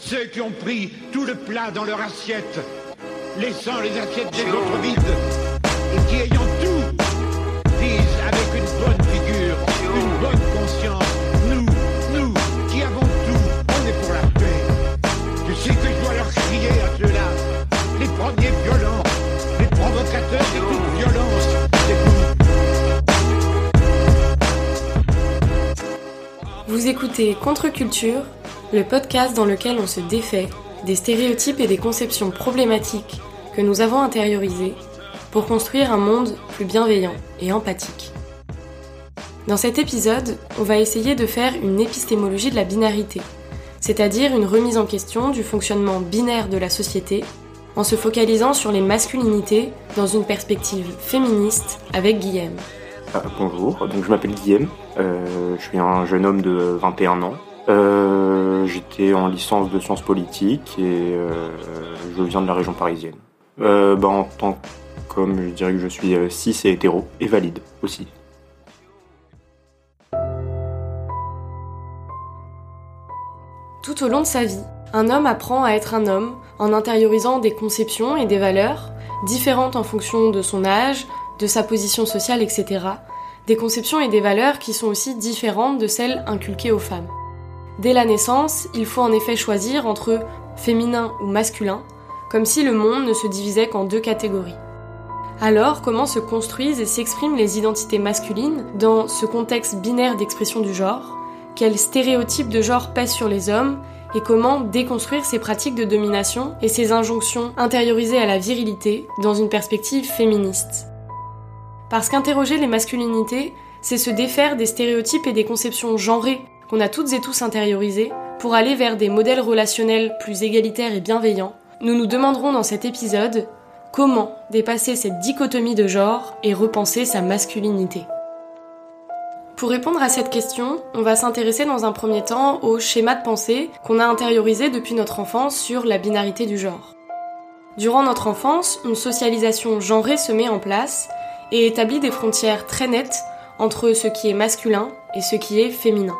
Ceux qui ont pris tout le plat dans leur assiette, laissant les assiettes des autres vides, et qui ayant tout, disent avec une bonne figure, une bonne conscience, nous, nous, qui avons tout, on est pour la paix. Je sais que je dois leur crier à ceux-là, les premiers violents, les provocateurs de toute violence. Vous écoutez Contre-Culture, le podcast dans lequel on se défait des stéréotypes et des conceptions problématiques que nous avons intériorisées pour construire un monde plus bienveillant et empathique. Dans cet épisode, on va essayer de faire une épistémologie de la binarité, c'est-à-dire une remise en question du fonctionnement binaire de la société en se focalisant sur les masculinités dans une perspective féministe avec Guillaume. Ah, bonjour, donc je m'appelle Guillaume, euh, je suis un jeune homme de 21 ans. Euh, J'étais en licence de sciences politiques et euh, je viens de la région parisienne. Euh, bah, en tant comme je dirais que je suis euh, cis et hétéro et valide aussi. Tout au long de sa vie, un homme apprend à être un homme en intériorisant des conceptions et des valeurs différentes en fonction de son âge, de sa position sociale, etc. Des conceptions et des valeurs qui sont aussi différentes de celles inculquées aux femmes. Dès la naissance, il faut en effet choisir entre féminin ou masculin, comme si le monde ne se divisait qu'en deux catégories. Alors, comment se construisent et s'expriment les identités masculines dans ce contexte binaire d'expression du genre? Quels stéréotypes de genre pèsent sur les hommes? Et comment déconstruire ces pratiques de domination et ces injonctions intériorisées à la virilité dans une perspective féministe? Parce qu'interroger les masculinités, c'est se défaire des stéréotypes et des conceptions genrées qu'on a toutes et tous intériorisées pour aller vers des modèles relationnels plus égalitaires et bienveillants. Nous nous demanderons dans cet épisode comment dépasser cette dichotomie de genre et repenser sa masculinité. Pour répondre à cette question, on va s'intéresser dans un premier temps au schéma de pensée qu'on a intériorisé depuis notre enfance sur la binarité du genre. Durant notre enfance, une socialisation genrée se met en place et établit des frontières très nettes entre ce qui est masculin et ce qui est féminin.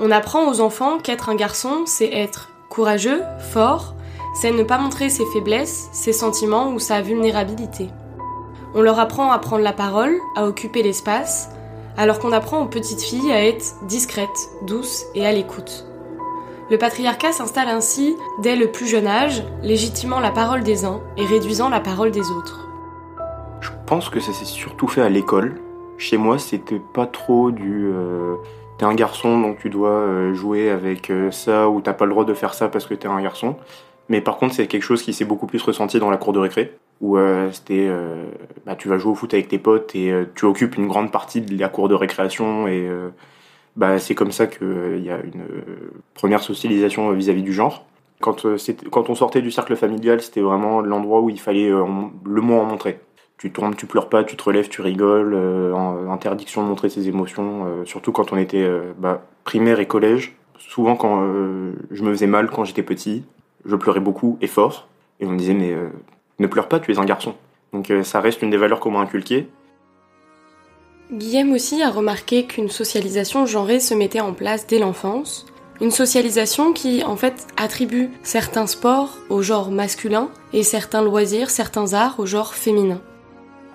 On apprend aux enfants qu'être un garçon, c'est être courageux, fort, c'est ne pas montrer ses faiblesses, ses sentiments ou sa vulnérabilité. On leur apprend à prendre la parole, à occuper l'espace, alors qu'on apprend aux petites filles à être discrètes, douces et à l'écoute. Le patriarcat s'installe ainsi dès le plus jeune âge, légitimant la parole des uns et réduisant la parole des autres. Je pense que ça s'est surtout fait à l'école. Chez moi, c'était pas trop du euh, t'es un garçon donc tu dois euh, jouer avec euh, ça ou t'as pas le droit de faire ça parce que t'es un garçon. Mais par contre, c'est quelque chose qui s'est beaucoup plus ressenti dans la cour de récré, où euh, c'était, euh, bah, tu vas jouer au foot avec tes potes et euh, tu occupes une grande partie de la cour de récréation et euh, bah, c'est comme ça qu'il y a une première socialisation vis-à-vis du genre. Quand, quand on sortait du cercle familial, c'était vraiment l'endroit où il fallait le mot en montrer. Tu tombes, tu pleures pas, tu te relèves, tu rigoles, interdiction de montrer ses émotions, surtout quand on était bah, primaire et collège. Souvent quand je me faisais mal quand j'étais petit, je pleurais beaucoup et fort. Et on me disait, mais euh, ne pleure pas, tu es un garçon. Donc euh, ça reste une des valeurs qu'on m'a inculquées. Guillaume aussi a remarqué qu'une socialisation genrée se mettait en place dès l'enfance. Une socialisation qui, en fait, attribue certains sports au genre masculin et certains loisirs, certains arts au genre féminin.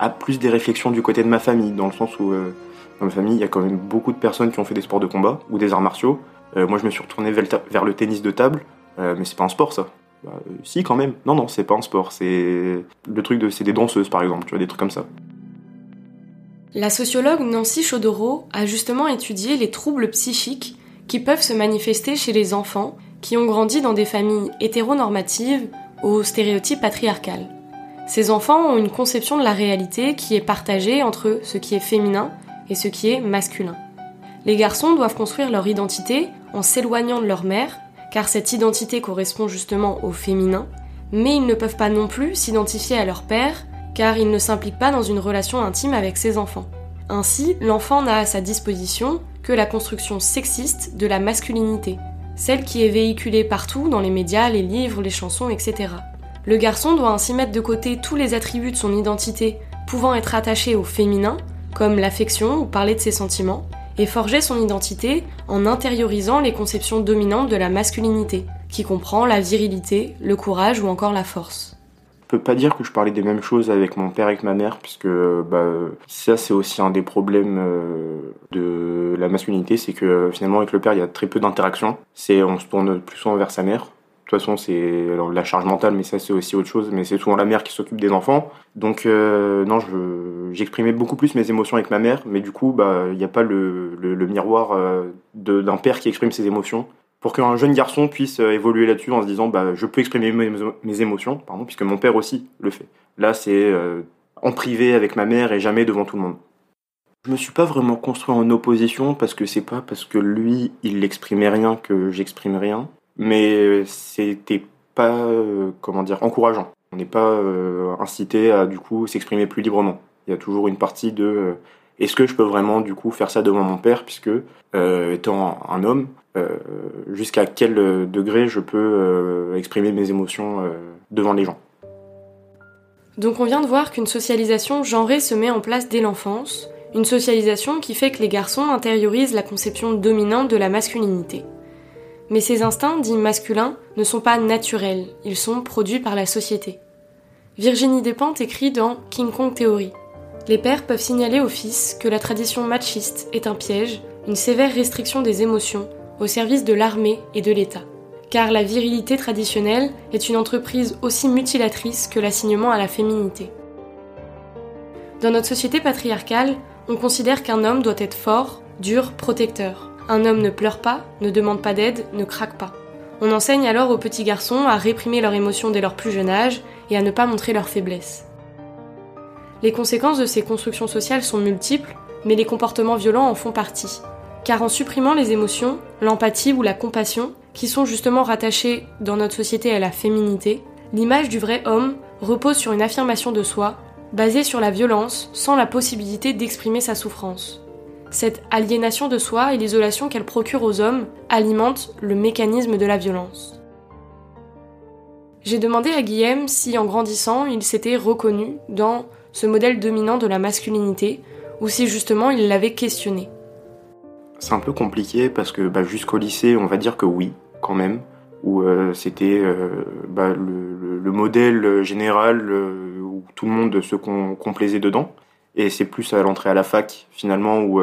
Plus des réflexions du côté de ma famille, dans le sens où euh, dans ma famille, il y a quand même beaucoup de personnes qui ont fait des sports de combat ou des arts martiaux. Euh, moi, je me suis retourné vers le, tennis de table, euh, mais c'est pas un sport ça. Bah, si quand même. Non non, c'est pas un sport. C'est le truc de, c'est des danseuses par exemple, tu vois des trucs comme ça. La sociologue Nancy Chodoro a justement étudié les troubles psychiques qui peuvent se manifester chez les enfants qui ont grandi dans des familles hétéronormatives aux stéréotypes patriarcales. Ces enfants ont une conception de la réalité qui est partagée entre ce qui est féminin et ce qui est masculin. Les garçons doivent construire leur identité en s'éloignant de leur mère car cette identité correspond justement au féminin, mais ils ne peuvent pas non plus s'identifier à leur père, car ils ne s'impliquent pas dans une relation intime avec ses enfants. Ainsi, l'enfant n'a à sa disposition que la construction sexiste de la masculinité, celle qui est véhiculée partout dans les médias, les livres, les chansons, etc. Le garçon doit ainsi mettre de côté tous les attributs de son identité pouvant être attachés au féminin, comme l'affection ou parler de ses sentiments, et forger son identité en intériorisant les conceptions dominantes de la masculinité, qui comprend la virilité, le courage ou encore la force. Je peux pas dire que je parlais des mêmes choses avec mon père et avec ma mère, puisque bah, ça c'est aussi un des problèmes euh, de la masculinité, c'est que finalement avec le père il y a très peu d'interaction. C'est on se tourne plus souvent vers sa mère. Toute façon, c'est la charge mentale, mais ça c'est aussi autre chose. Mais c'est souvent la mère qui s'occupe des enfants. Donc euh, non, j'exprimais beaucoup plus mes émotions avec ma mère, mais du coup, bah il n'y a pas le, miroir euh, d'un père qui exprime ses émotions pour qu'un jeune garçon puisse euh, évoluer là-dessus en se disant bah, je peux exprimer mes, émotions, pardon, puisque mon père aussi le fait. Là, c'est en privé avec ma mère et jamais devant tout le monde. Je me suis pas vraiment construit en opposition parce que c'est pas parce que lui il n'exprimait rien que j'exprime rien, mais c'était pas euh, comment dire encourageant. On n'est pas incité à du coup s'exprimer plus librement. Il y a toujours une partie de est-ce que je peux vraiment du coup faire ça devant mon père? Puisque étant un homme euh, jusqu'à quel euh, degré je peux euh, exprimer mes émotions devant les gens? Donc on vient de voir qu'une socialisation genrée se met en place dès l'enfance, une socialisation qui fait que les garçons intériorisent la conception dominante de la masculinité. Mais ces instincts dits masculins ne sont pas naturels, ils sont produits par la société. Virginie Despentes écrit dans King Kong Theory Les pères peuvent signaler aux fils que la tradition machiste est un piège, une sévère restriction des émotions, au service de l'armée et de l'État. Car la virilité traditionnelle est une entreprise aussi mutilatrice que l'assignement à la féminité. Dans notre société patriarcale, on considère qu'un homme doit être fort, dur, protecteur. Un homme ne pleure pas, ne demande pas d'aide, ne craque pas. On enseigne alors aux petits garçons à réprimer leurs émotions dès leur plus jeune âge et à ne pas montrer leurs faiblesses. Les conséquences de ces constructions sociales sont multiples, mais les comportements violents en font partie car en supprimant les émotions, l'empathie ou la compassion, qui sont justement rattachées dans notre société à la féminité, l'image du vrai homme repose sur une affirmation de soi, basée sur la violence, sans la possibilité d'exprimer sa souffrance. Cette aliénation de soi et l'isolation qu'elle procure aux hommes alimentent le mécanisme de la violence. J'ai demandé à Guillaume si, en grandissant, il s'était reconnu dans ce modèle dominant de la masculinité, ou si justement il l'avait questionné. C'est un peu compliqué parce que bah, jusqu'au lycée, on va dire que oui, quand même, où euh, c'était euh, bah, le, modèle général euh, où tout le monde se complaisait dedans. Et c'est plus à l'entrée à la fac, finalement, où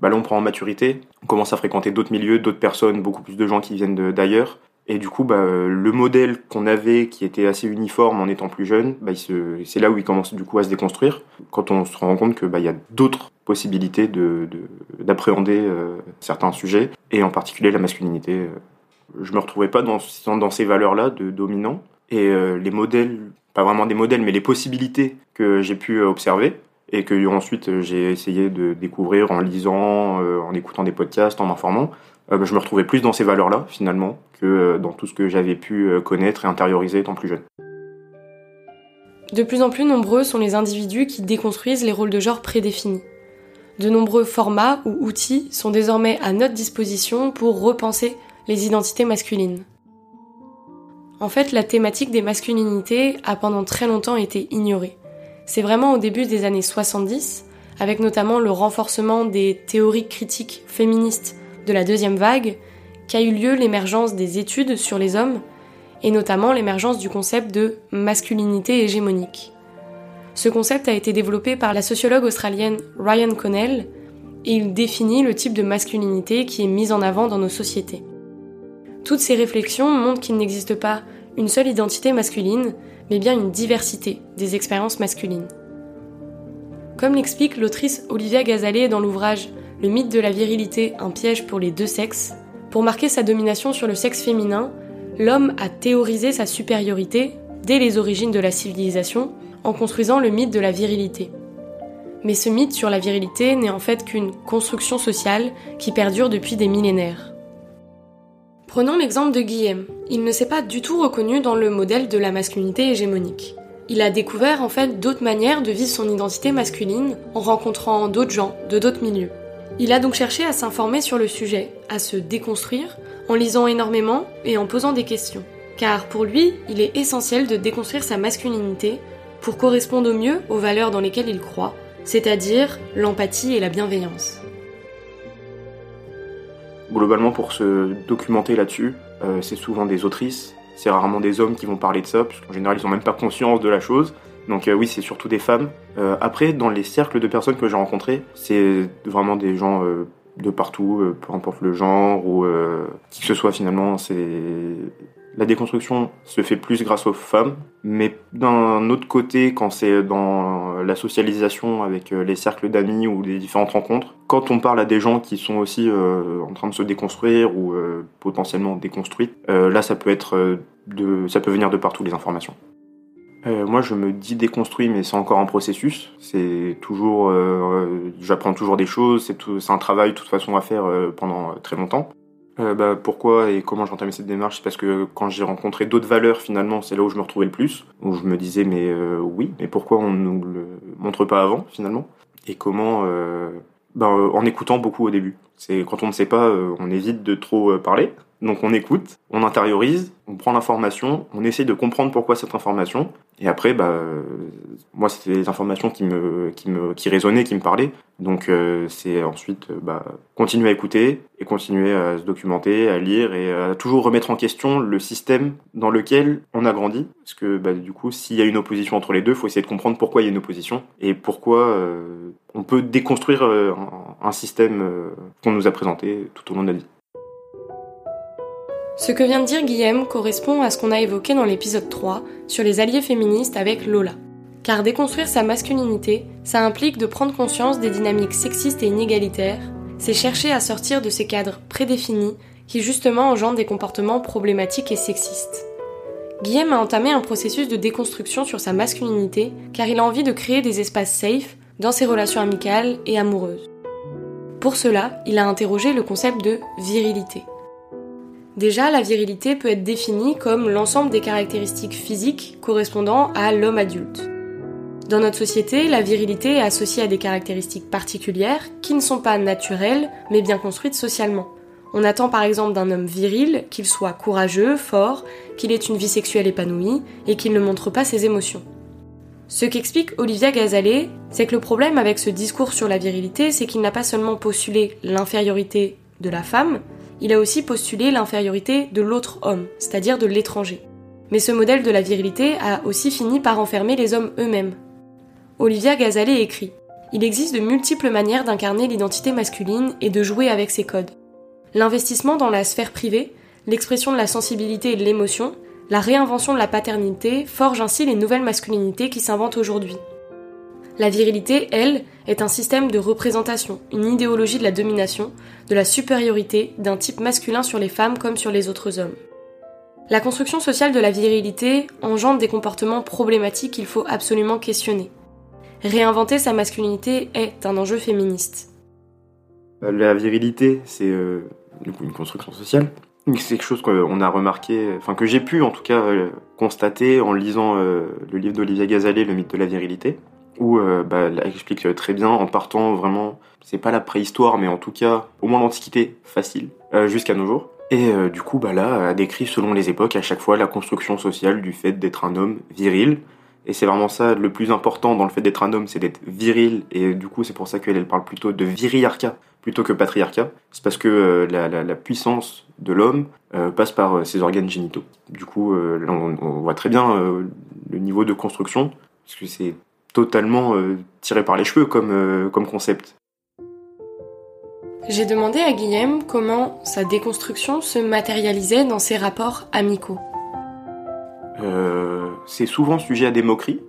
bah, là on prend en maturité, on commence à fréquenter d'autres milieux, d'autres personnes, beaucoup plus de gens qui viennent d'ailleurs. Et du coup, bah, le modèle qu'on avait, qui était assez uniforme en étant plus jeune, bah, c'est là où il commence du coup à se déconstruire. Quand on se rend compte que bah, y a d'autres possibilités d'appréhender de, euh, certains sujets, et en particulier la masculinité. Euh, je me retrouvais pas dans, dans ces valeurs-là de dominant. Et euh, les modèles, pas vraiment des modèles, mais les possibilités que j'ai pu observer, et que ensuite j'ai essayé de découvrir en lisant, en écoutant des podcasts, en m'informant, bah, je me retrouvais plus dans ces valeurs-là finalement que dans tout ce que j'avais pu connaître et intérioriser étant plus jeune. De plus en plus nombreux sont les individus qui déconstruisent les rôles de genre prédéfinis. De nombreux formats ou outils sont désormais à notre disposition pour repenser les identités masculines. En fait, la thématique des masculinités a pendant très longtemps été ignorée. C'est vraiment au début des années 70, avec notamment le renforcement des théories critiques féministes de la deuxième vague, qu'a eu lieu l'émergence des études sur les hommes, et notamment l'émergence du concept de masculinité hégémonique. Ce concept a été développé par la sociologue australienne Ryan Connell et il définit le type de masculinité qui est mise en avant dans nos sociétés. Toutes ces réflexions montrent qu'il n'existe pas une seule identité masculine, mais bien une diversité des expériences masculines. Comme l'explique l'autrice Olivia Gazalet dans l'ouvrage Le mythe de la virilité, un piège pour les deux sexes, pour marquer sa domination sur le sexe féminin, l'homme a théorisé sa supériorité dès les origines de la civilisation en construisant le mythe de la virilité. Mais ce mythe sur la virilité n'est en fait qu'une construction sociale qui perdure depuis des millénaires. Prenons l'exemple de Guillaume. Il ne s'est pas du tout reconnu dans le modèle de la masculinité hégémonique. Il a découvert en fait d'autres manières de vivre son identité masculine en rencontrant d'autres gens, de d'autres milieux. Il a donc cherché à s'informer sur le sujet, à se déconstruire, en lisant énormément et en posant des questions. Car pour lui, il est essentiel de déconstruire sa masculinité pour correspondre au mieux aux valeurs dans lesquelles il croit, c'est-à-dire l'empathie et la bienveillance. Globalement, pour se documenter là-dessus, euh, c'est souvent des autrices, c'est rarement des hommes qui vont parler de ça, puisqu'en général, ils n'ont même pas conscience de la chose. Donc euh, oui, c'est surtout des femmes. Euh, après, dans les cercles de personnes que j'ai rencontrés, c'est vraiment des gens de partout, peu importe le genre ou qui que ce soit finalement. C'est la déconstruction se fait plus grâce aux femmes, mais d'un autre côté, quand c'est dans la socialisation avec euh, les cercles d'amis ou les différentes rencontres, quand on parle à des gens qui sont aussi euh, en train de se déconstruire ou euh, potentiellement déconstruits, là ça peut être de, ça peut venir de partout les informations. moi, je me dis déconstruit, mais c'est encore un processus. C'est toujours, j'apprends toujours des choses. C'est un travail, de toute façon, à faire pendant très longtemps. Euh, bah, pourquoi et comment j'ai entamé cette démarche? C'est parce que quand j'ai rencontré d'autres valeurs, finalement, c'est là où je me retrouvais le plus, où je me disais, mais euh, oui, mais pourquoi on ne nous le montre pas avant, finalement? Et comment euh, bah, En écoutant beaucoup au début. C'est quand on ne sait pas, on évite de trop parler, donc on écoute, on intériorise, on prend l'information, on essaye de comprendre pourquoi cette information, et après, bah, moi c'était des informations qui me, qui me, qui résonnaient, qui me parlaient. Donc euh, c'est ensuite bah, continuer à écouter et continuer à se documenter, à lire et à toujours remettre en question le système dans lequel on a grandi. Parce que bah, du coup, s'il y a une opposition entre les deux, faut essayer de comprendre pourquoi il y a une opposition et pourquoi euh, on peut déconstruire euh, un, système nous a présenté tout au long de la vie. Ce que vient de dire Guillaume correspond à ce qu'on a évoqué dans l'épisode 3 sur les alliés féministes avec Lola. Car déconstruire sa masculinité, ça implique de prendre conscience des dynamiques sexistes et inégalitaires, c'est chercher à sortir de ces cadres prédéfinis qui justement engendrent des comportements problématiques et sexistes. Guillaume a entamé un processus de déconstruction sur sa masculinité car il a envie de créer des espaces safe dans ses relations amicales et amoureuses. Pour cela, il a interrogé le concept de virilité. Déjà, la virilité peut être définie comme l'ensemble des caractéristiques physiques correspondant à l'homme adulte. Dans notre société, la virilité est associée à des caractéristiques particulières qui ne sont pas naturelles, mais bien construites socialement. On attend par exemple d'un homme viril qu'il soit courageux, fort, qu'il ait une vie sexuelle épanouie et qu'il ne montre pas ses émotions. Ce qu'explique Olivia Gazalet, c'est que le problème avec ce discours sur la virilité, c'est qu'il n'a pas seulement postulé l'infériorité de la femme, il a aussi postulé l'infériorité de l'autre homme, c'est-à-dire de l'étranger. Mais ce modèle de la virilité a aussi fini par enfermer les hommes eux-mêmes. Olivia Gazalet écrit Il existe de multiples manières d'incarner l'identité masculine et de jouer avec ses codes. L'investissement dans la sphère privée, l'expression de la sensibilité et de l'émotion, la réinvention de la paternité forgent ainsi les nouvelles masculinités qui s'inventent aujourd'hui. La virilité, elle, est un système de représentation, une idéologie de la domination, de la supériorité d'un type masculin sur les femmes comme sur les autres hommes. La construction sociale de la virilité engendre des comportements problématiques qu'il faut absolument questionner. Réinventer sa masculinité est un enjeu féministe. La virilité, c'est euh, une construction sociale. C'est quelque chose qu'on a remarqué, enfin que j'ai pu en tout cas euh, constater en lisant euh, le livre d'Olivia Gazalet, Le mythe de la virilité où euh, bah, elle explique très bien en partant vraiment, c'est pas la préhistoire, mais en tout cas au moins l'Antiquité facile, jusqu'à nos jours. Et du coup, bah là, elle décrit selon les époques à chaque fois la construction sociale du fait d'être un homme viril. Et c'est vraiment ça le plus important dans le fait d'être un homme, c'est d'être viril. Et du coup, c'est pour ça qu'elle parle plutôt de viriarcat plutôt que patriarcat. C'est parce que la, la, la, puissance de l'homme passe par ses organes génitaux. Du coup, là, on, on, voit très bien le niveau de construction, parce que c'est totalement euh, tiré par les cheveux comme, euh, comme concept. J'ai demandé à Guillaume comment sa déconstruction se matérialisait dans ses rapports amicaux. Euh, c'est souvent sujet à des moqueries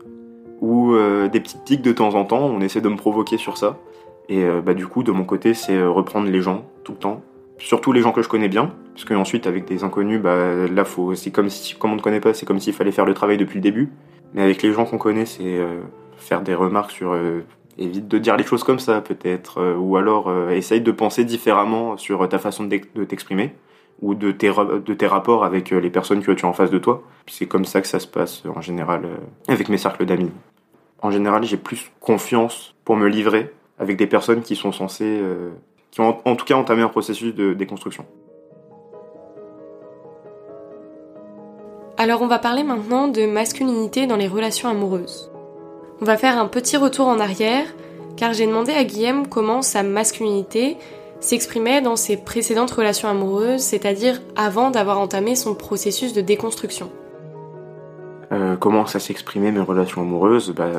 ou des petites tics de temps en temps. On essaie de me provoquer sur ça. Et bah, du coup, de mon côté, c'est reprendre les gens tout le temps. Surtout les gens que je connais bien, parce que ensuite avec des inconnus, bah là faut, c'est comme si, comme on ne connaît pas, c'est comme s'il fallait faire le travail depuis le début. Mais avec les gens qu'on connaît, c'est faire des remarques sur euh, évite de dire les choses comme ça peut-être, euh, ou alors euh, essaye de penser différemment sur ta façon de t'exprimer ou de tes, de tes rapports avec les personnes que tu as en face de toi. C'est comme ça que ça se passe en général avec mes cercles d'amis. En général, j'ai plus confiance pour me livrer avec des personnes qui sont censées, qui ont en tout cas entamé un processus de déconstruction. Alors on va parler maintenant de masculinité dans les relations amoureuses. On va faire un petit retour en arrière, car j'ai demandé à Guillaume comment sa masculinité s'exprimait dans ses précédentes relations amoureuses, c'est-à-dire avant d'avoir entamé son processus de déconstruction. Euh, comment ça s'exprimait mes relations amoureuses? Bah,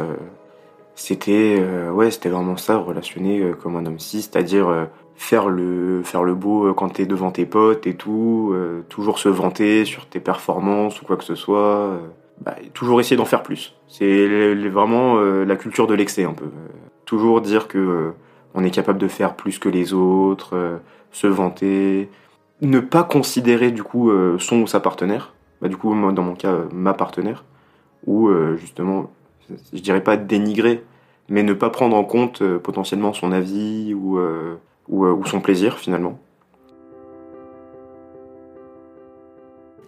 C'était euh, ouais, c'était vraiment ça, relationner euh, comme un homme cis, c'est-à-dire faire le faire le beau quand t'es devant tes potes et tout, toujours se vanter sur tes performances ou quoi que ce soit, bah, toujours essayer d'en faire plus. C'est vraiment la culture de l'excès un peu. toujours dire que on est capable de faire plus que les autres, euh, se vanter, ne pas considérer du coup euh, son ou sa partenaire, bah, du coup moi dans mon cas euh, ma partenaire, ou justement, je dirais pas dénigrer, mais ne pas prendre en compte potentiellement son avis ou, ou, son plaisir finalement.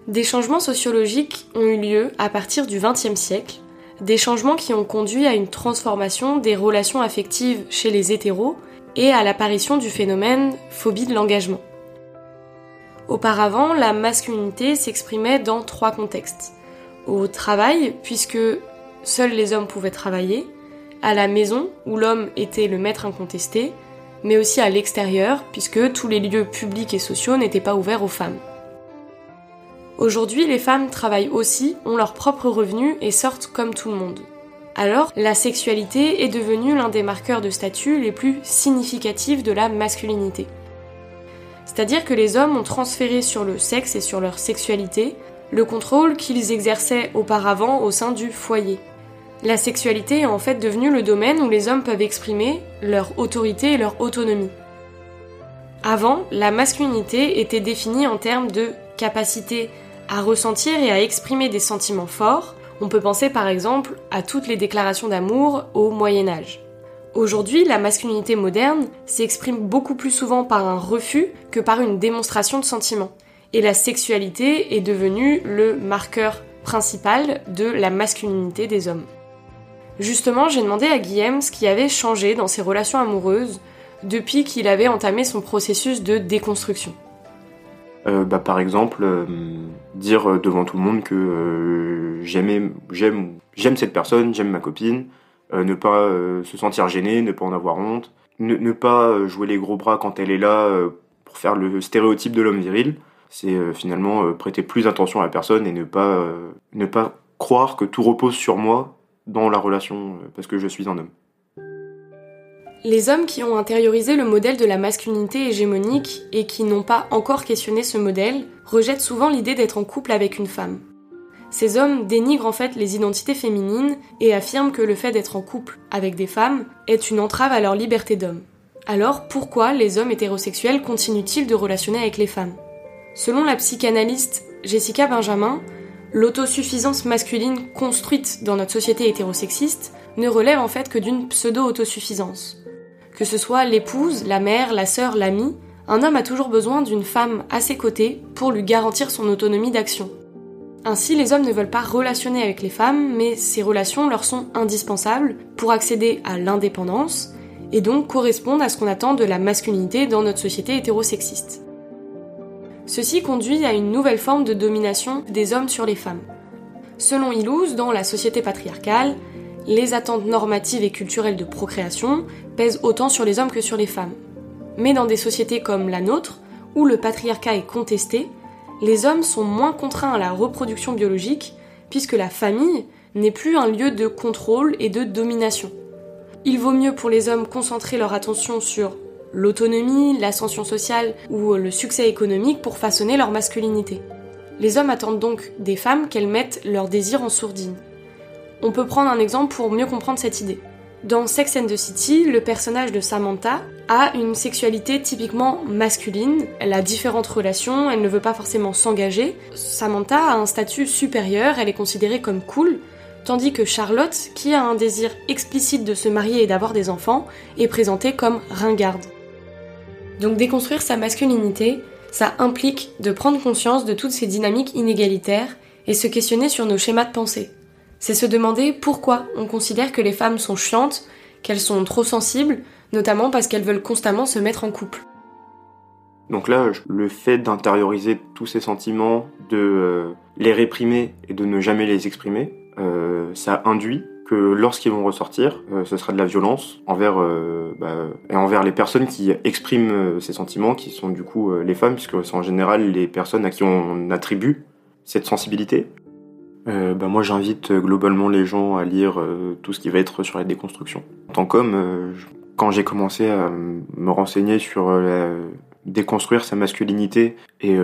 Des changements sociologiques ont eu lieu à partir du XXe siècle des changements qui ont conduit à une transformation des relations affectives chez les hétéros et à l'apparition du phénomène phobie de l'engagement. Auparavant, la masculinité s'exprimait dans trois contextes. Au travail, puisque seuls les hommes pouvaient travailler, à la maison, où l'homme était le maître incontesté, mais aussi à l'extérieur, puisque tous les lieux publics et sociaux n'étaient pas ouverts aux femmes. Aujourd'hui, les femmes travaillent aussi, ont leurs propres revenus et sortent comme tout le monde. Alors, la sexualité est devenue l'un des marqueurs de statut les plus significatifs de la masculinité. C'est-à-dire que les hommes ont transféré sur le sexe et sur leur sexualité le contrôle qu'ils exerçaient auparavant au sein du foyer. La sexualité est en fait devenue le domaine où les hommes peuvent exprimer leur autorité et leur autonomie. Avant, la masculinité était définie en termes de capacité à ressentir et à exprimer des sentiments forts, on peut penser par exemple à toutes les déclarations d'amour au Moyen Âge. Aujourd'hui, la masculinité moderne s'exprime beaucoup plus souvent par un refus que par une démonstration de sentiments. Et la sexualité est devenue le marqueur principal de la masculinité des hommes. Justement, j'ai demandé à Guillaume ce qui avait changé dans ses relations amoureuses depuis qu'il avait entamé son processus de déconstruction. Euh, bah, par exemple, euh, dire devant tout le monde que euh, j'aime cette personne, j'aime ma copine, ne pas se sentir gêné, ne pas en avoir honte, ne, pas jouer les gros bras quand elle est là pour faire le stéréotype de l'homme viril. C'est finalement prêter plus attention à la personne et ne pas croire que tout repose sur moi dans la relation parce que je suis un homme. Les hommes qui ont intériorisé le modèle de la masculinité hégémonique et qui n'ont pas encore questionné ce modèle rejettent souvent l'idée d'être en couple avec une femme. Ces hommes dénigrent en fait les identités féminines et affirment que le fait d'être en couple avec des femmes est une entrave à leur liberté d'homme. Alors pourquoi les hommes hétérosexuels continuent-ils de relationner avec les femmes? Selon la psychanalyste Jessica Benjamin, l'autosuffisance masculine construite dans notre société hétérosexiste ne relève en fait que d'une pseudo-autosuffisance. Que ce soit l'épouse, la mère, la sœur, l'amie, un homme a toujours besoin d'une femme à ses côtés pour lui garantir son autonomie d'action. Ainsi, les hommes ne veulent pas relationner avec les femmes, mais ces relations leur sont indispensables pour accéder à l'indépendance et donc correspondent à ce qu'on attend de la masculinité dans notre société hétérosexiste. Ceci conduit à une nouvelle forme de domination des hommes sur les femmes. Selon Illouz, dans la société patriarcale, les attentes normatives et culturelles de procréation pèsent autant sur les hommes que sur les femmes. Mais dans des sociétés comme la nôtre, où le patriarcat est contesté, les hommes sont moins contraints à la reproduction biologique, puisque la famille n'est plus un lieu de contrôle et de domination. Il vaut mieux pour les hommes concentrer leur attention sur l'autonomie, l'ascension sociale ou le succès économique pour façonner leur masculinité. Les hommes attendent donc des femmes qu'elles mettent leurs désirs en sourdine. On peut prendre un exemple pour mieux comprendre cette idée. Dans Sex and the City, le personnage de Samantha a une sexualité typiquement masculine. Elle a différentes relations, elle ne veut pas forcément s'engager. Samantha a un statut supérieur, elle est considérée comme cool, tandis que Charlotte, qui a un désir explicite de se marier et d'avoir des enfants, est présentée comme ringarde. Donc déconstruire sa masculinité, ça implique de prendre conscience de toutes ces dynamiques inégalitaires et se questionner sur nos schémas de pensée c'est se demander pourquoi on considère que les femmes sont chiantes, qu'elles sont trop sensibles, notamment parce qu'elles veulent constamment se mettre en couple. Donc là, le fait d'intérioriser tous ces sentiments, de euh, les réprimer et de ne jamais les exprimer, euh, ça induit que lorsqu'ils vont ressortir, euh, ce sera de la violence envers euh, bah, et envers les personnes qui expriment euh, ces sentiments, qui sont du coup les femmes, puisque c'est en général les personnes à qui on attribue cette sensibilité. Bah, moi, j'invite globalement les gens à lire tout ce qui va être sur la déconstruction. En tant qu'homme, quand j'ai commencé à me renseigner sur déconstruire sa masculinité et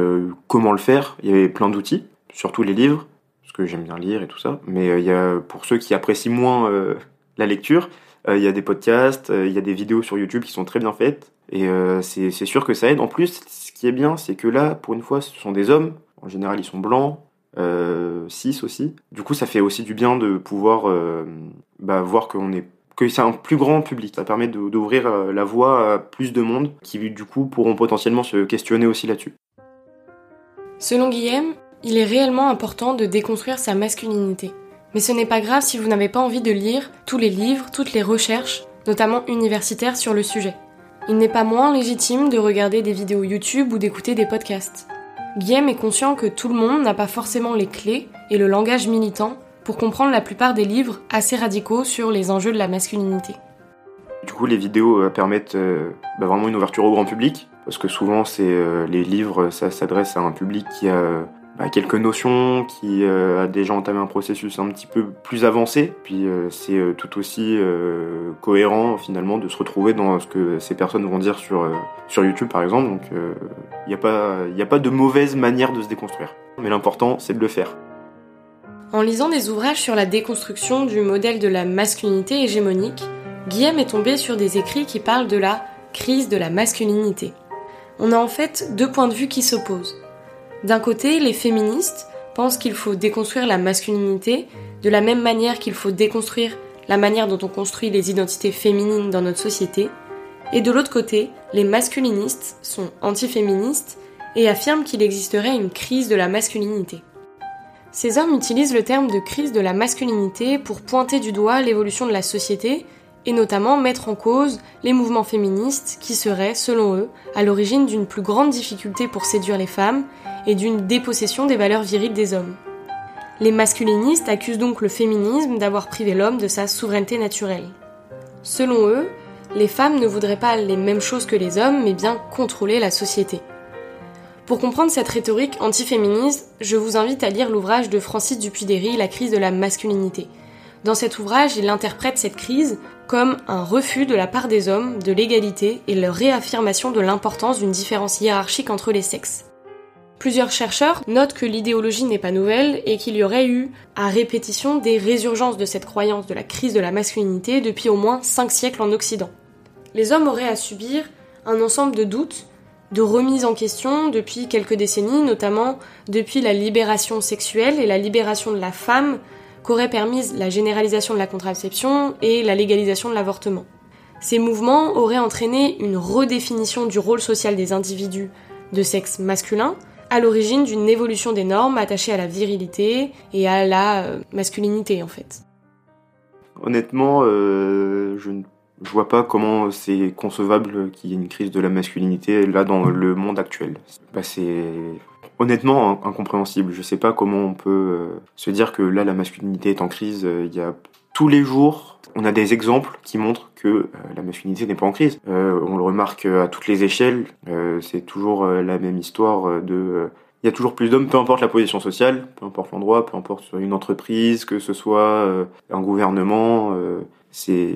comment le faire, il y avait plein d'outils, surtout les livres que j'aime bien lire et tout ça. Mais euh, il y a, pour ceux qui apprécient moins euh, la lecture, euh, il y a des podcasts, il y a des vidéos sur YouTube qui sont très bien faites. Et c'est sûr que ça aide. En plus, ce qui est bien, c'est que là, pour une fois, ce sont des hommes. En général, ils sont blancs, cis aussi. Du coup, ça fait aussi du bien de pouvoir bah, voir qu'on est que c'est un plus grand public. Ça permet d'ouvrir la voie à plus de monde qui, du coup, pourront potentiellement se questionner aussi là-dessus. Selon Guillaume, il est réellement important de déconstruire sa masculinité. Mais ce n'est pas grave si vous n'avez pas envie de lire tous les livres, toutes les recherches, notamment universitaires sur le sujet. Il n'est pas moins légitime de regarder des vidéos YouTube ou d'écouter des podcasts. Guillaume est conscient que tout le monde n'a pas forcément les clés et le langage militant pour comprendre la plupart des livres assez radicaux sur les enjeux de la masculinité. Du coup, les vidéos euh, permettent euh, bah, vraiment une ouverture au grand public, parce que souvent, c'est euh, les livres, ça s'adresse à un public qui a bah, quelques notions, qui euh, a déjà entamé un processus un petit peu plus avancé. Puis euh, c'est euh, tout aussi cohérent finalement de se retrouver dans ce que ces personnes vont dire sur, sur YouTube par exemple. Donc il n'y a, a pas de mauvaise manière de se déconstruire. Mais l'important c'est de le faire. En lisant des ouvrages sur la déconstruction du modèle de la masculinité hégémonique, Guillaume est tombé sur des écrits qui parlent de la crise de la masculinité. On a en fait deux points de vue qui s'opposent. D'un côté, les féministes pensent qu'il faut déconstruire la masculinité de la même manière qu'il faut déconstruire la manière dont on construit les identités féminines dans notre société. Et de l'autre côté, les masculinistes sont antiféministes et affirment qu'il existerait une crise de la masculinité. Ces hommes utilisent le terme de crise de la masculinité pour pointer du doigt l'évolution de la société et notamment mettre en cause les mouvements féministes qui seraient, selon eux, à l'origine d'une plus grande difficulté pour séduire les femmes et d'une dépossession des valeurs viriles des hommes. Les masculinistes accusent donc le féminisme d'avoir privé l'homme de sa souveraineté naturelle. Selon eux, les femmes ne voudraient pas les mêmes choses que les hommes, mais bien contrôler la société. Pour comprendre cette rhétorique antiféministe, je vous invite à lire l'ouvrage de Francis Dupuy-Derry, La crise de la masculinité. Dans cet ouvrage, il interprète cette crise comme un refus de la part des hommes de l'égalité et leur réaffirmation de l'importance d'une différence hiérarchique entre les sexes. Plusieurs chercheurs notent que l'idéologie n'est pas nouvelle et qu'il y aurait eu à répétition des résurgences de cette croyance de la crise de la masculinité depuis au moins 5 siècles en Occident. Les hommes auraient à subir un ensemble de doutes, de remises en question depuis quelques décennies, notamment depuis la libération sexuelle et la libération de la femme qu'aurait permise la généralisation de la contraception et la légalisation de l'avortement. Ces mouvements auraient entraîné une redéfinition du rôle social des individus de sexe masculin, à l'origine d'une évolution des normes attachées à la virilité et à la euh, masculinité en fait. Honnêtement, euh, je ne vois pas comment c'est concevable qu'il y ait une crise de la masculinité là dans le monde actuel. Bah, c'est honnêtement incompréhensible. Je ne sais pas comment on peut euh, se dire que là la masculinité est en crise. Il y a tous les jours, on a des exemples qui montrent que la masculinité n'est pas en crise. on le remarque à toutes les échelles. c'est toujours la même histoire de il y a toujours plus d'hommes, peu importe la position sociale, peu importe l'endroit, peu importe une entreprise, que ce soit un gouvernement. c'est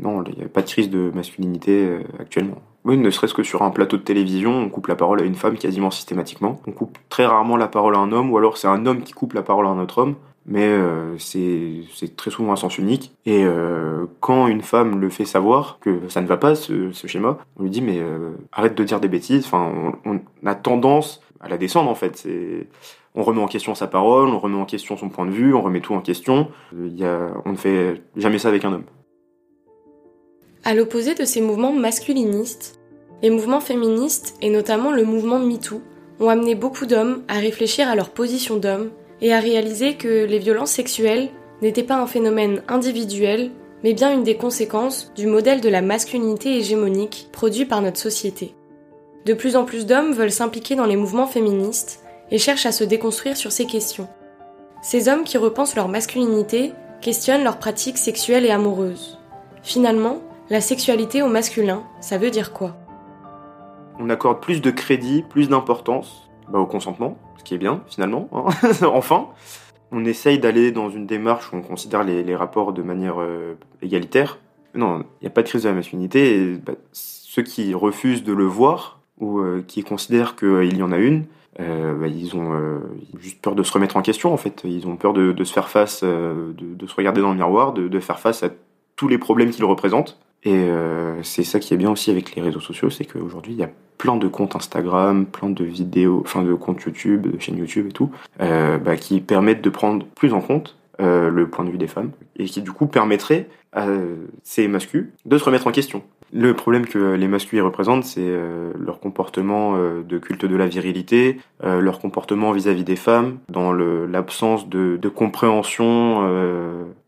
non, il n'y a pas de crise de masculinité actuellement. Oui, ne serait-ce que sur un plateau de télévision, on coupe la parole à une femme quasiment systématiquement. On coupe très rarement la parole à un homme, ou alors c'est un homme qui coupe la parole à un autre homme mais euh, c'est très souvent un sens unique. Et euh, quand une femme le fait savoir que ça ne va pas, ce, schéma, on lui dit mais euh, arrête de dire des bêtises. Enfin, on, a tendance à la descendre en fait. On remet en question sa parole, on remet en question son point de vue, on remet tout en question. Y a, on ne fait jamais ça avec un homme. À l'opposé de ces mouvements masculinistes, les mouvements féministes, et notamment le mouvement MeToo, ont amené beaucoup d'hommes à réfléchir à leur position d'homme et à réaliser que les violences sexuelles n'étaient pas un phénomène individuel, mais bien une des conséquences du modèle de la masculinité hégémonique produit par notre société. De plus en plus d'hommes veulent s'impliquer dans les mouvements féministes et cherchent à se déconstruire sur ces questions. Ces hommes qui repensent leur masculinité questionnent leurs pratiques sexuelles et amoureuses. Finalement, la sexualité au masculin, ça veut dire quoi? On accorde plus de crédit, plus d'importance bah, au consentement, ce qui est bien finalement, hein. enfin. On essaye d'aller dans une démarche où on considère les, rapports de manière euh, égalitaire. Non, il n'y a pas de crise de la masculinité. Et, bah, ceux qui refusent de le voir ou euh, qui considèrent qu'il y en a une, euh, bah, ils ont juste peur de se remettre en question en fait. Ils ont peur de, se faire face, de, se regarder dans le miroir, de faire face à tous les problèmes qu'ils représentent. Et euh, c'est ça qui est bien aussi avec les réseaux sociaux, c'est qu'aujourd'hui il y a plein de comptes Instagram, plein de vidéos, enfin de comptes YouTube, de chaînes YouTube et tout, euh, bah, qui permettent de prendre plus en compte euh, le point de vue des femmes et qui du coup permettraient à ces masculins de se remettre en question. Le problème que les masculins représentent, c'est leur comportement de culte de la virilité, leur comportement vis-à-vis des femmes, dans l'absence de, de, compréhension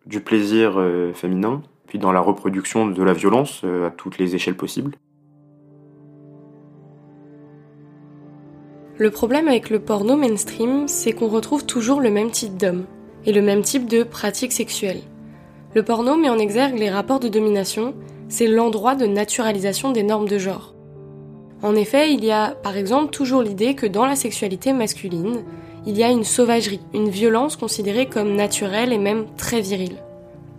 du plaisir féminin dans la reproduction de la violence euh, à toutes les échelles possibles. Le problème avec le porno mainstream, c'est qu'on retrouve toujours le même type d'homme et le même type de pratique sexuelle. Le porno met en exergue les rapports de domination, c'est l'endroit de naturalisation des normes de genre. En effet, il y a par exemple toujours l'idée que dans la sexualité masculine, il y a une sauvagerie, une violence considérée comme naturelle et même très virile.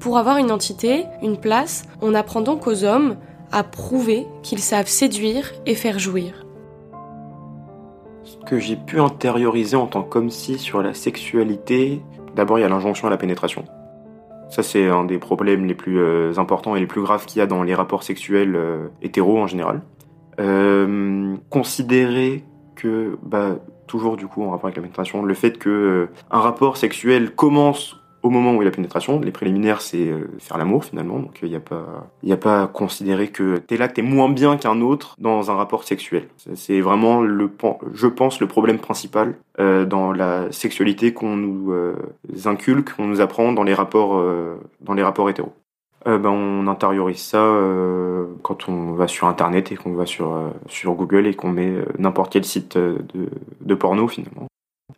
Pour avoir une entité, une place, on apprend donc aux hommes à prouver qu'ils savent séduire et faire jouir. Ce que j'ai pu intérioriser en tant qu'homme si sur la sexualité, d'abord il y a l'injonction à la pénétration. Ça c'est un des problèmes les plus euh, importants et les plus graves qu'il y a dans les rapports sexuels euh, hétéros en général. Euh, considérer que, bah, toujours du coup en rapport avec la pénétration, le fait que un rapport sexuel commence au moment où il y a la pénétration. Les préliminaires, c'est euh, faire l'amour finalement, donc il n'y a pas, il a pas à considérer que t'es là, t'es moins bien qu'un autre dans un rapport sexuel. C'est vraiment le, je pense, le problème principal euh, dans la sexualité qu'on nous euh, inculque, qu'on nous apprend dans les rapports, dans les rapports hétéros. ben, on intériorise ça quand on va sur internet et qu'on va sur, sur Google et qu'on met n'importe quel site de porno finalement.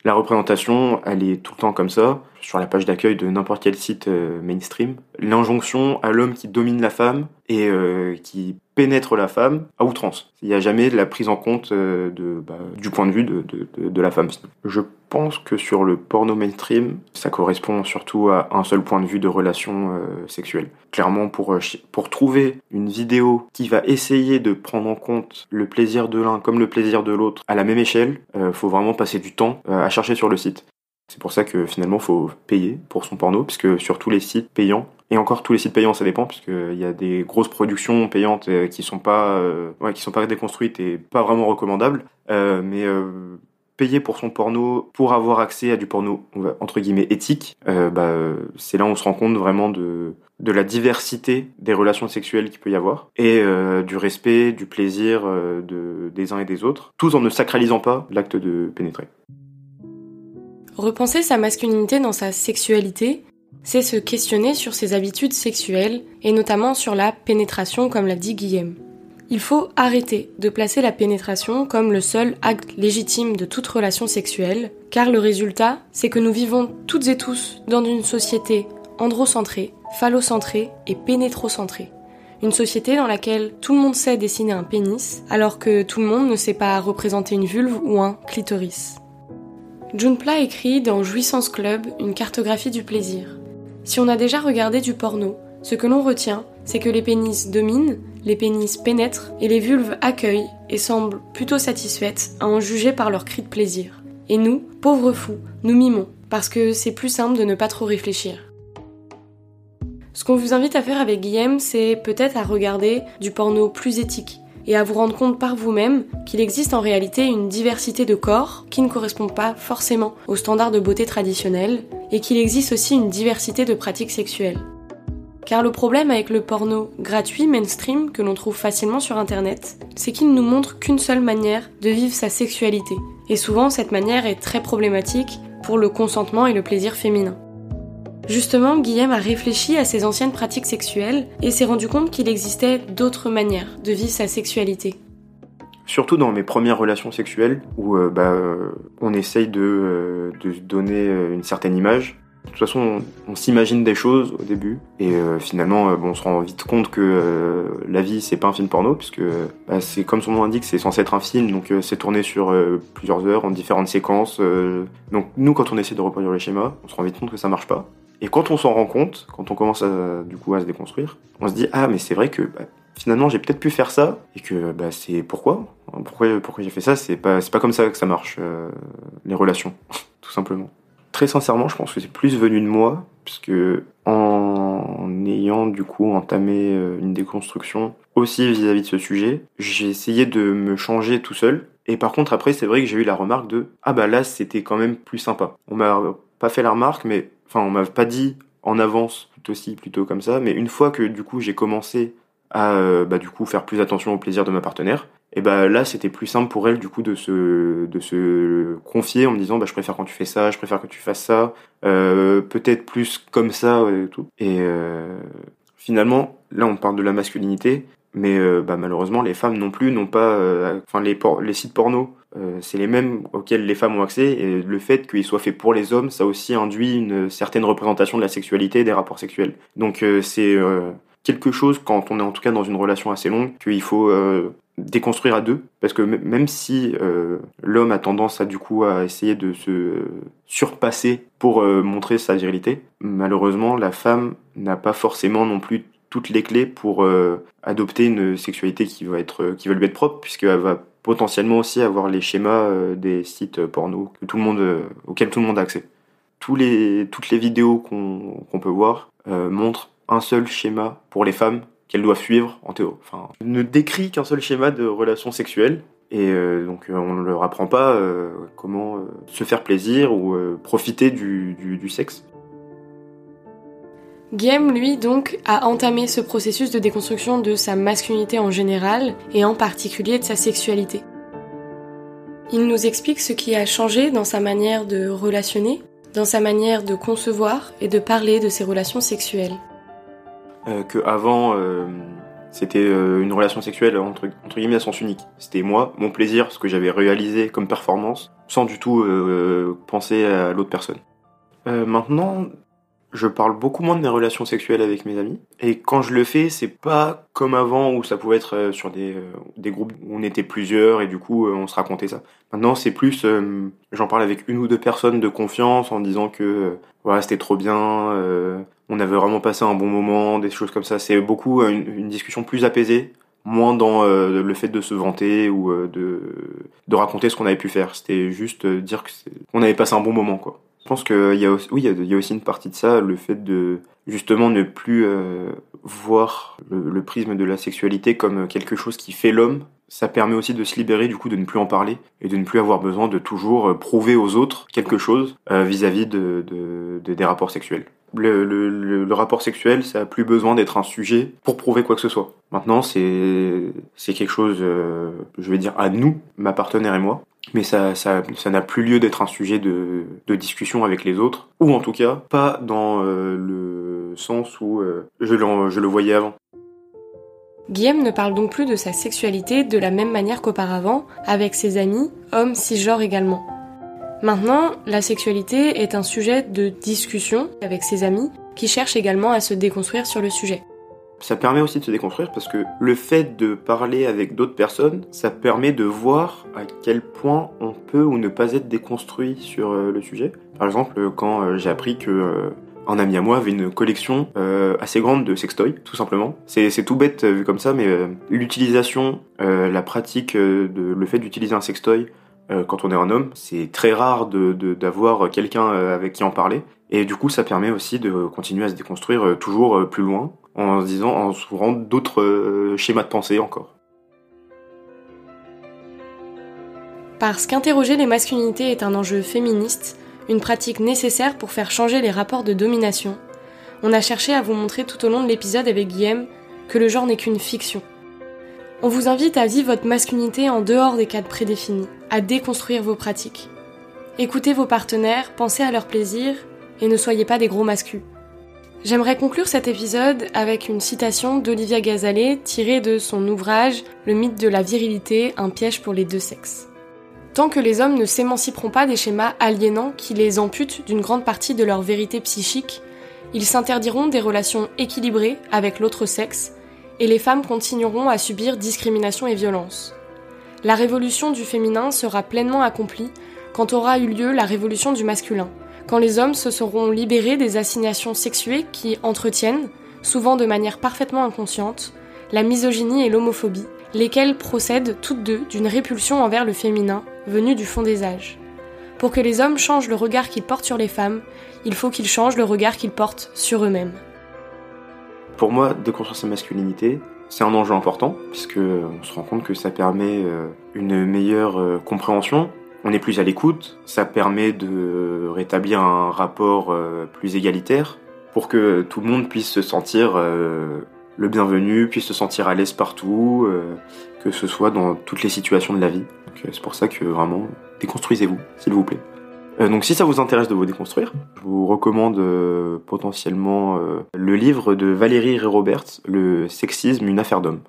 La représentation, elle est tout le temps comme ça, sur la page d'accueil de n'importe quel site euh, mainstream. L'injonction à l'homme qui domine la femme et euh, qui pénètre la femme à outrance. Il n'y a jamais de la prise en compte euh, bah, du point de vue de, la femme. Je pense que sur le porno mainstream, ça correspond surtout à un seul point de vue de relation sexuelle. Clairement, pour, pour trouver une vidéo qui va essayer de prendre en compte le plaisir de l'un comme le plaisir de l'autre à la même échelle, euh, faut vraiment passer du temps à chercher sur le site. C'est pour ça que finalement, faut payer pour son porno, puisque sur tous les sites payants, et encore tous les sites payants, ça dépend, puisqu'il y a des grosses productions payantes euh, qui sont pas, euh, sont pas déconstruites et pas vraiment recommandables. Euh, mais payer pour son porno, pour avoir accès à du porno entre guillemets éthique, bah, c'est là où on se rend compte vraiment de la diversité des relations sexuelles qu'il peut y avoir et du respect, du plaisir de, des uns et des autres, tout en ne sacralisant pas l'acte de pénétrer. Repenser sa masculinité dans sa sexualité, c'est se questionner sur ses habitudes sexuelles et notamment sur la pénétration comme l'a dit Guillaume. Il faut arrêter de placer la pénétration comme le seul acte légitime de toute relation sexuelle, car le résultat, c'est que nous vivons toutes et tous dans une société androcentrée, phallocentrée et pénétrocentrée. Une société dans laquelle tout le monde sait dessiner un pénis, alors que tout le monde ne sait pas représenter une vulve ou un clitoris. Junpla écrit dans Jouissance Club une cartographie du plaisir. Si on a déjà regardé du porno, ce que l'on retient, c'est que les pénis dominent, les pénis pénètrent et les vulves accueillent et semblent plutôt satisfaites à en juger par leur cri de plaisir. Et nous, pauvres fous, nous mimons, parce que c'est plus simple de ne pas trop réfléchir. Ce qu'on vous invite à faire avec Guillaume, c'est peut-être à regarder du porno plus éthique, et à vous rendre compte par vous-même qu'il existe en réalité une diversité de corps qui ne correspond pas forcément aux standards de beauté traditionnels et qu'il existe aussi une diversité de pratiques sexuelles. Car le problème avec le porno gratuit mainstream que l'on trouve facilement sur internet, c'est qu'il ne nous montre qu'une seule manière de vivre sa sexualité. Et souvent cette manière est très problématique pour le consentement et le plaisir féminin. Justement, Guillaume a réfléchi à ses anciennes pratiques sexuelles et s'est rendu compte qu'il existait d'autres manières de vivre sa sexualité. Surtout dans mes premières relations sexuelles, où euh, bah, on essaye de, euh, donner euh, une certaine image, De toute façon, on, s'imagine des choses au début, et euh, finalement, euh, bon, on se rend vite compte que euh, la vie, c'est pas un film porno, puisque bah, c'est comme son nom l'indique, c'est censé être un film, donc c'est tourné sur plusieurs heures, en différentes séquences. donc nous, quand on essaie de reproduire les schémas, on se rend vite compte que ça marche pas. Et quand on s'en rend compte, quand on commence à, du coup à se déconstruire, on se dit ah mais c'est vrai que bah, finalement j'ai peut-être pu faire ça et que bah, c'est pourquoi? Pourquoi pourquoi j'ai fait ça? C'est pas c'est pas comme ça que ça marche les relations tout simplement très sincèrement, je pense que c'est plus venu de moi, puisque en ayant du coup entamé euh, une déconstruction aussi vis-à-vis de ce sujet, j'ai essayé de me changer tout seul. Et par contre, après, c'est vrai que j'ai eu la remarque de ah bah là, c'était quand même plus sympa. On m'a pas fait la remarque, mais enfin, on m'a pas dit en avance plutôt aussi plutôt comme ça. Mais une fois que du coup j'ai commencé à euh, bah, du coup faire plus attention au plaisir de ma partenaire, et bah là c'était plus simple pour elle du coup de se de se confier en me disant bah je préfère quand tu fais ça je préfère que tu fasses ça euh, peut-être plus comme ça et tout et euh, finalement là on parle de la masculinité mais bah, malheureusement les femmes non plus n'ont pas enfin les les sites porno euh, c'est les mêmes auxquels les femmes ont accès et le fait qu'ils soient faits pour les hommes ça aussi induit une certaine représentation de la sexualité et des rapports sexuels. Donc c'est quelque chose quand on est en tout cas dans une relation assez longue qu'il faut déconstruire à deux. Parce que même si euh, l'homme a tendance à du coup à essayer de se surpasser pour euh, montrer sa virilité malheureusement la femme n'a pas forcément non plus toutes les clés pour euh, adopter une sexualité qui va être qui va lui être propre puisqu'elle va potentiellement aussi avoir les schémas des sites porno que tout le monde auxquels tout le monde a accès toutes les vidéos qu'on peut voir montrent un seul schéma pour les femmes qu'elles doivent suivre en théo. Enfin, ne décrit qu'un seul schéma de relation sexuelle. Et euh, donc euh, on ne leur apprend pas euh, comment se faire plaisir ou profiter du, sexe. Guillaume, lui, donc, a entamé ce processus de déconstruction de sa masculinité en général et en particulier de sa sexualité. Il nous explique ce qui a changé dans sa manière de relationner, dans sa manière de concevoir et de parler de ses relations sexuelles. Euh, que avant euh, c'était euh, une relation sexuelle entre, entre, guillemets à sens unique. C'était moi, mon plaisir, ce que j'avais réalisé comme performance, sans du tout penser à l'autre personne. maintenant, je parle beaucoup moins de mes relations sexuelles avec mes amis. Et quand je le fais, c'est pas comme avant où ça pouvait être sur des, des groupes où on était plusieurs et du coup on se racontait ça. Maintenant, c'est plus, j'en parle avec une ou deux personnes de confiance en disant que voilà, c'était trop bien, on avait vraiment passé un bon moment, des choses comme ça. C'est beaucoup euh, une, discussion plus apaisée, moins dans euh, le fait de se vanter ou euh, de, de raconter ce qu'on avait pu faire. C'était juste dire qu'on avait passé un bon moment, quoi. Je pense qu'il y a aussi, oui, il y a, aussi une partie de ça, le fait de justement ne plus voir le, prisme de la sexualité comme quelque chose qui fait l'homme. Ça permet aussi de se libérer du coup de ne plus en parler et de ne plus avoir besoin de toujours prouver aux autres quelque chose vis-à-vis de, de, de, des rapports sexuels le, rapport sexuel, ça a plus besoin d'être un sujet pour prouver quoi que ce soit. Maintenant, c'est c'est quelque chose, euh, je vais dire à nous, ma partenaire et moi, mais ça n'a plus lieu d'être un sujet de, discussion avec les autres, ou en tout cas pas dans euh, le sens où euh, je le voyais avant. Guillaume ne parle donc plus de sa sexualité de la même manière qu'auparavant, avec ses amis, hommes cisgenres également. Maintenant, la sexualité est un sujet de discussion avec ses amis qui cherchent également à se déconstruire sur le sujet. Ça permet aussi de se déconstruire parce que le fait de parler avec d'autres personnes, ça permet de voir à quel point on peut ou ne pas être déconstruit sur euh, le sujet. Par exemple, quand euh, j'ai appris que euh, un ami à moi avait une collection assez grande de sextoys, tout simplement. C'est tout bête vu comme ça, mais l'utilisation, la pratique, de, le fait d'utiliser un sextoy quand on est un homme. C'est très rare d'avoir de, quelqu'un euh, avec qui en parler. Et du coup, ça permet aussi de continuer à se déconstruire toujours plus loin, en s'ouvrant d'autres schémas de pensée encore. Parce qu'interroger les masculinités est un enjeu féministe, une pratique nécessaire pour faire changer les rapports de domination, on a cherché à vous montrer tout au long de l'épisode avec Guillaume que le genre n'est qu'une fiction on vous invite à vivre votre masculinité en dehors des cadres prédéfinis, à déconstruire vos pratiques. Écoutez vos partenaires, pensez à leur plaisir et ne soyez pas des gros mascus. J'aimerais conclure cet épisode avec une citation d'Olivia Gazalet tirée de son ouvrage Le mythe de la virilité, un piège pour les deux sexes. Tant que les hommes ne s'émanciperont pas des schémas aliénants qui les amputent d'une grande partie de leur vérité psychique, ils s'interdiront des relations équilibrées avec l'autre sexe, et les femmes continueront à subir discrimination et violence. La révolution du féminin sera pleinement accomplie quand aura eu lieu la révolution du masculin, quand les hommes se seront libérés des assignations sexuées qui entretiennent, souvent de manière parfaitement inconsciente, la misogynie et l'homophobie, lesquelles procèdent toutes deux d'une répulsion envers le féminin venue du fond des âges. Pour que les hommes changent le regard qu'ils portent sur les femmes, il faut qu'ils changent le regard qu'ils portent sur eux-mêmes. Pour moi, déconstruire sa masculinité, c'est un enjeu important, puisque on se rend compte que ça permet euh, une meilleure euh, compréhension, on est plus à l'écoute, ça permet de rétablir un rapport euh, plus égalitaire, pour que tout le monde puisse se sentir le bienvenu, puisse se sentir à l'aise partout, que ce soit dans toutes les situations de la vie. C'est pour ça que vraiment, déconstruisez-vous, s'il vous plaît. Euh, donc si ça vous intéresse de vous déconstruire, je vous recommande euh, potentiellement euh, le livre de Valérie Robert, Le sexisme, une affaire d'homme.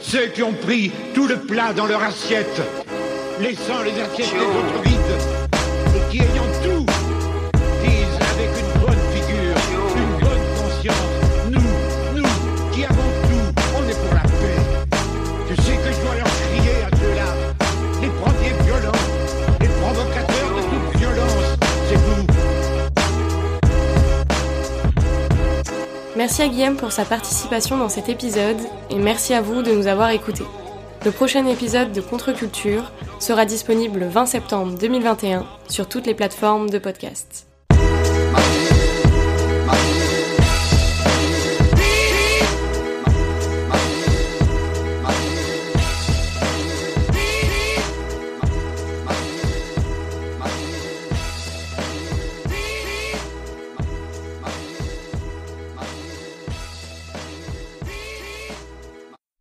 Ceux qui ont pris tout le plat dans leur assiette, laissant les assiettes des autres vides, et qui ayant tout, disent avec une bonne figure, une bonne conscience, nous, nous, qui avons tout, on est pour la paix. Tu sais que je dois leur crier à ceux-là, les premiers violents, les provocateurs de toute violence, c'est vous. Merci à Guillaume pour sa participation dans cet épisode et merci à vous de nous avoir écoutés. Le prochain épisode de Contre-Culture sera disponible le 20 septembre 2021 sur toutes les plateformes de podcast.